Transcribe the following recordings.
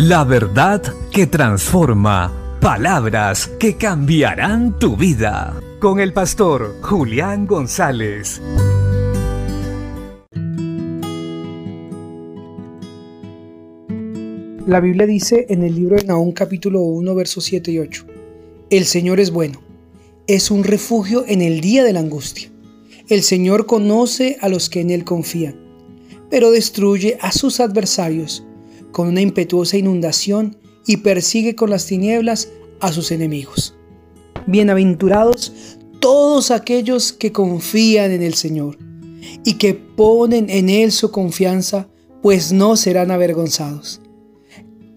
La verdad que transforma. Palabras que cambiarán tu vida. Con el pastor Julián González. La Biblia dice en el libro de Nahum capítulo 1 versos 7 y 8. El Señor es bueno. Es un refugio en el día de la angustia. El Señor conoce a los que en Él confían, pero destruye a sus adversarios con una impetuosa inundación y persigue con las tinieblas a sus enemigos. Bienaventurados todos aquellos que confían en el Señor y que ponen en Él su confianza, pues no serán avergonzados.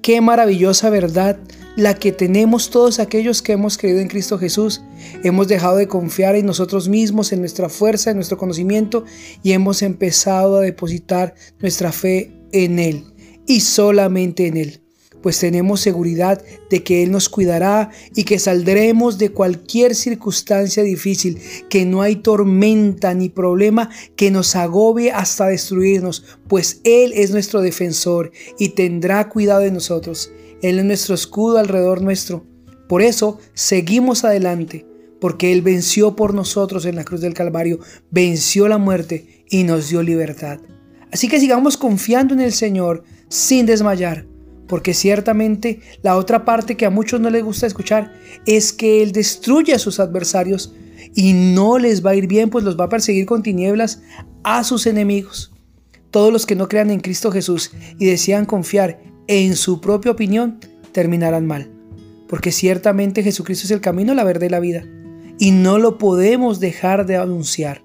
Qué maravillosa verdad la que tenemos todos aquellos que hemos creído en Cristo Jesús. Hemos dejado de confiar en nosotros mismos, en nuestra fuerza, en nuestro conocimiento y hemos empezado a depositar nuestra fe en Él y solamente en Él. Pues tenemos seguridad de que Él nos cuidará y que saldremos de cualquier circunstancia difícil, que no hay tormenta ni problema que nos agobie hasta destruirnos, pues Él es nuestro defensor y tendrá cuidado de nosotros. Él es nuestro escudo alrededor nuestro. Por eso seguimos adelante, porque Él venció por nosotros en la cruz del Calvario, venció la muerte y nos dio libertad. Así que sigamos confiando en el Señor sin desmayar, porque ciertamente la otra parte que a muchos no les gusta escuchar es que Él destruye a sus adversarios y no les va a ir bien, pues los va a perseguir con tinieblas a sus enemigos. Todos los que no crean en Cristo Jesús y desean confiar en su propia opinión terminarán mal. Porque ciertamente Jesucristo es el camino, la verdad y la vida. Y no lo podemos dejar de anunciar.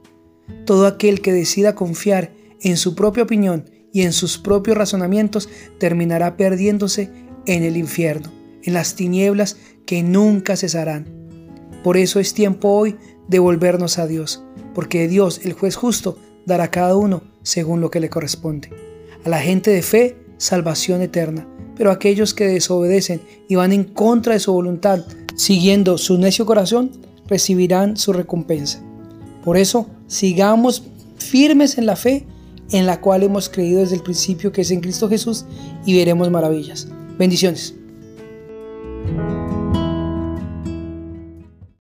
Todo aquel que decida confiar en su propia opinión y en sus propios razonamientos terminará perdiéndose en el infierno, en las tinieblas que nunca cesarán. Por eso es tiempo hoy de volvernos a Dios, porque Dios, el juez justo, dará a cada uno según lo que le corresponde. A la gente de fe, salvación eterna, pero aquellos que desobedecen y van en contra de su voluntad, siguiendo su necio corazón, recibirán su recompensa. Por eso, sigamos firmes en la fe en la cual hemos creído desde el principio que es en Cristo Jesús y veremos maravillas. Bendiciones.